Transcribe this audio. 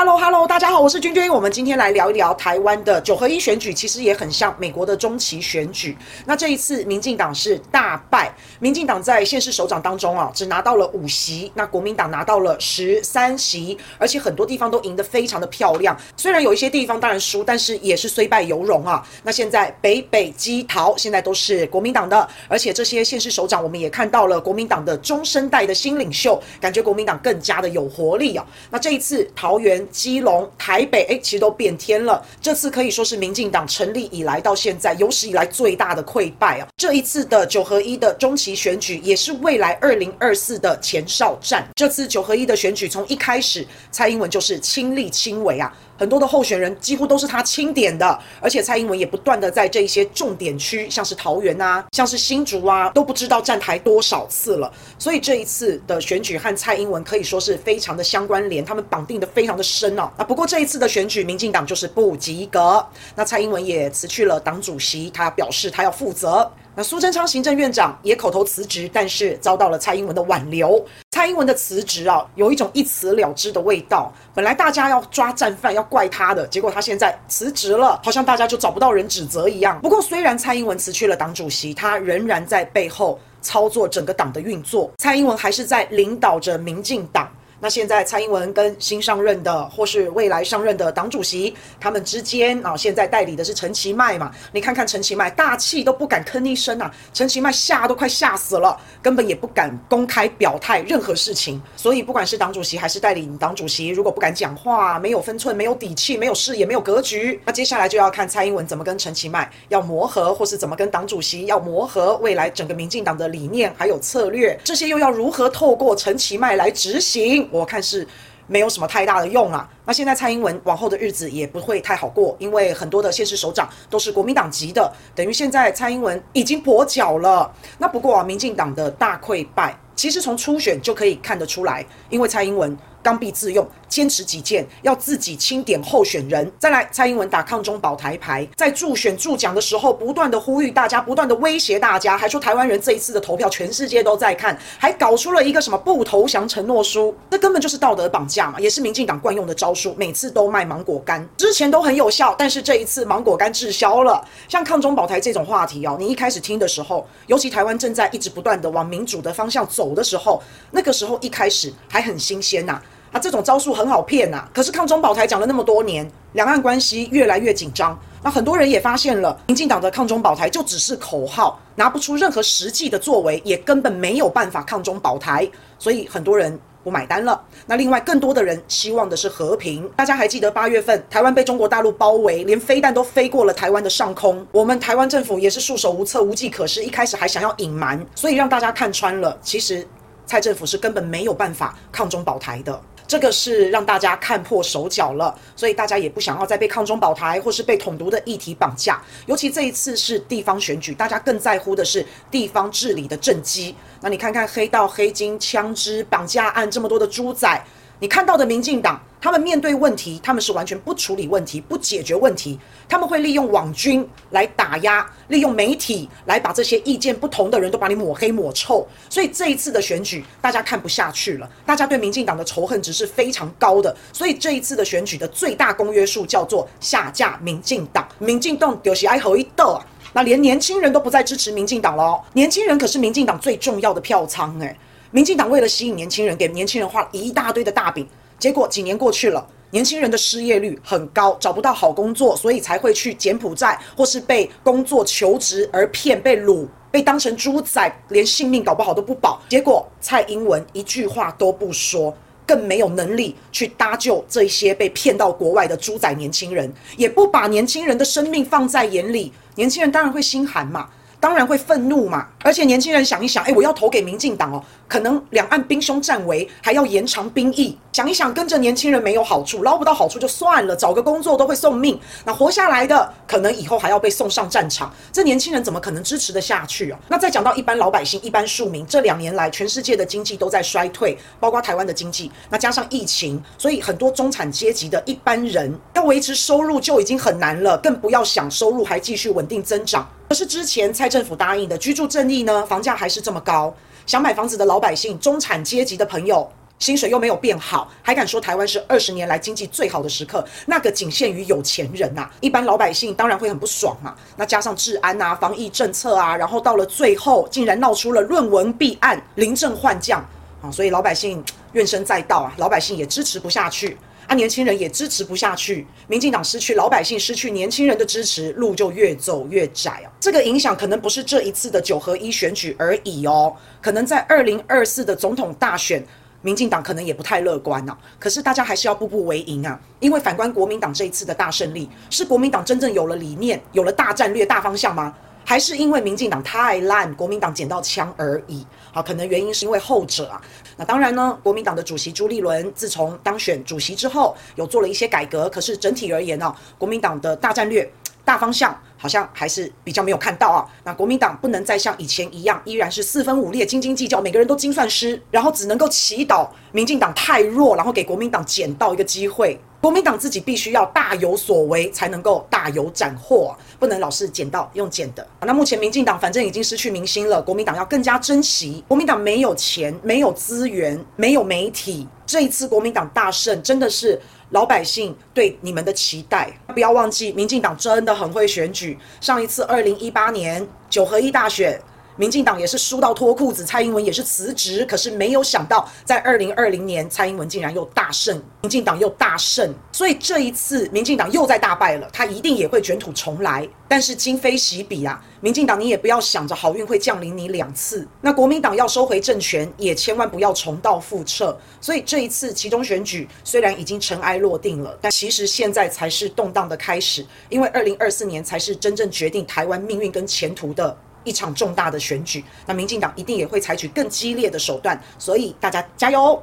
Hello Hello，大家好，我是君君。我们今天来聊一聊台湾的九合一选举，其实也很像美国的中期选举。那这一次，民进党是大败，民进党在县市首长当中啊，只拿到了五席，那国民党拿到了十三席，而且很多地方都赢得非常的漂亮。虽然有一些地方当然输，但是也是虽败犹荣啊。那现在北北基桃现在都是国民党的，而且这些县市首长，我们也看到了国民党的中生代的新领袖，感觉国民党更加的有活力啊。那这一次桃园。基隆、台北，哎，其实都变天了。这次可以说是民进党成立以来到现在有史以来最大的溃败啊！这一次的九合一的中期选举，也是未来二零二四的前哨战。这次九合一的选举，从一开始，蔡英文就是亲力亲为啊。很多的候选人几乎都是他钦点的，而且蔡英文也不断的在这一些重点区，像是桃园啊，像是新竹啊，都不知道站台多少次了。所以这一次的选举和蔡英文可以说是非常的相关联，他们绑定的非常的深哦。啊，不过这一次的选举，民进党就是不及格。那蔡英文也辞去了党主席，他表示他要负责。那苏贞昌行政院长也口头辞职，但是遭到了蔡英文的挽留。蔡英文的辞职啊，有一种一辞了之的味道。本来大家要抓战犯，要怪他的，结果他现在辞职了，好像大家就找不到人指责一样。不过，虽然蔡英文辞去了党主席，他仍然在背后操作整个党的运作。蔡英文还是在领导着民进党。那现在蔡英文跟新上任的或是未来上任的党主席，他们之间啊，现在代理的是陈其迈嘛？你看看陈其迈，大气都不敢吭一声啊！陈其迈吓都快吓死了，根本也不敢公开表态任何事情。所以不管是党主席还是代理党主席，如果不敢讲话，没有分寸，没有底气，没有视野，没有格局，那接下来就要看蔡英文怎么跟陈其迈要磨合，或是怎么跟党主席要磨合，未来整个民进党的理念还有策略，这些又要如何透过陈其迈来执行？我看是没有什么太大的用啊。那现在蔡英文往后的日子也不会太好过，因为很多的县市首长都是国民党籍的，等于现在蔡英文已经跛脚了。那不过啊，民进党的大溃败，其实从初选就可以看得出来，因为蔡英文。刚愎自用，坚持己见，要自己清点候选人。再来，蔡英文打抗中保台牌，在助选助讲的时候，不断的呼吁大家，不断的威胁大家，还说台湾人这一次的投票，全世界都在看，还搞出了一个什么不投降承诺书，这根本就是道德绑架嘛，也是民进党惯用的招数，每次都卖芒果干，之前都很有效，但是这一次芒果干滞销了。像抗中保台这种话题哦，你一开始听的时候，尤其台湾正在一直不断的往民主的方向走的时候，那个时候一开始还很新鲜呐。啊，这种招数很好骗呐、可是抗中保台讲了那么多年，两岸关系越来越紧张，那很多人也发现了，民进党的抗中保台就只是口号，拿不出任何实际的作为，也根本没有办法抗中保台，所以很多人不买单了。那另外更多的人希望的是和平。大家还记得八月份台湾被中国大陆包围，连飞弹都飞过了台湾的上空，我们台湾政府也是束手无策、无计可施，一开始还想要隐瞒，所以让大家看穿了，其实蔡政府是根本没有办法抗中保台的。这个是让大家看破手脚了，所以大家也不想要再被抗中保台或是被统独的议题绑架。尤其这一次是地方选举，大家更在乎的是地方治理的政绩。那你看看黑道、黑金、枪支、绑架案这么多的猪仔。你看到的民进党，他们面对问题，他们是完全不处理问题、不解决问题，他们会利用网军来打压，利用媒体来把这些意见不同的人都把你抹黑抹臭。所以这一次的选举，大家看不下去了，大家对民进党的仇恨值是非常高的。所以这一次的选举的最大公约数叫做下架民进党。民进党就是爱合一斗啊，那连年轻人都不再支持民进党了。年轻人可是民进党最重要的票仓诶、民进党为了吸引年轻人，给年轻人画了一大堆的大饼，结果几年过去了，年轻人的失业率很高，找不到好工作，所以才会去柬埔寨或是被工作求职而骗，被掳，被当成猪仔，连性命搞不好都不保。结果蔡英文一句话都不说，更没有能力去搭救这些被骗到国外的猪仔年轻人，也不把年轻人的生命放在眼里，年轻人当然会心寒嘛。当然会愤怒嘛！而且年轻人想一想，诶，我要投给民进党哦，可能两岸兵凶战危，还要延长兵役。想一想，跟着年轻人没有好处，捞不到好处就算了，找个工作都会送命。那活下来的，可能以后还要被送上战场。这年轻人怎么可能支持得下去啊？那再讲到一般老百姓、一般庶民，这两年来全世界的经济都在衰退，包括台湾的经济。那加上疫情，所以很多中产阶级的一般人要维持收入就已经很难了，更不要想收入还继续稳定增长。可是之前蔡政府答应的居住正义呢？房价还是这么高，想买房子的老百姓、中产阶级的朋友薪水又没有变好，还敢说台湾是二十年来经济最好的时刻？那个仅限于有钱人呐、一般老百姓当然会很不爽嘛。那加上治安啊、防疫政策啊，然后到了最后，竟然闹出了论文弊案、临阵换将啊，所以老百姓怨声载道啊，老百姓也支持不下去。啊，年轻人也支持不下去，民进党失去老百姓，失去年轻人的支持，路就越走越窄啊。这个影响可能不是这一次的九合一选举而已哦，可能在二零二四的总统大选，民进党可能也不太乐观呐、可是大家还是要步步为营啊，因为反观国民党这一次的大胜利，是国民党真正有了理念，有了大战略、大方向吗？还是因为民进党太烂，国民党捡到枪而已。好，可能原因是因为后者啊。那当然呢，国民党的主席朱立伦自从当选主席之后，有做了一些改革。可是整体而言呢、国民党的大战略、大方向好像还是比较没有看到啊。那国民党不能再像以前一样，依然是四分五裂、斤斤计较，每个人都精算师，然后只能够祈祷民进党太弱，然后给国民党捡到一个机会。国民党自己必须要大有所为，才能够大有斩获，不能老是捡到用捡的。那目前民进党反正已经失去民心了，国民党要更加珍惜。国民党没有钱，没有资源，没有媒体。这一次国民党大胜，真的是老百姓对你们的期待。不要忘记，民进党真的很会选举。上一次二零一八年九合一大选。民进党也是输到脱裤子，蔡英文也是辞职，可是没有想到，在二零二零年，蔡英文竟然又大胜，民进党又大胜，所以这一次民进党又在大败了，他一定也会卷土重来。但是今非昔比啊，民进党你也不要想着好运会降临你两次，那国民党要收回政权，也千万不要重蹈覆辙。所以这一次其中选举虽然已经尘埃落定了，但其实现在才是动荡的开始，因为二零二四年才是真正决定台湾命运跟前途的。一场重大的选举，那民进党一定也会采取更激烈的手段，所以大家加油！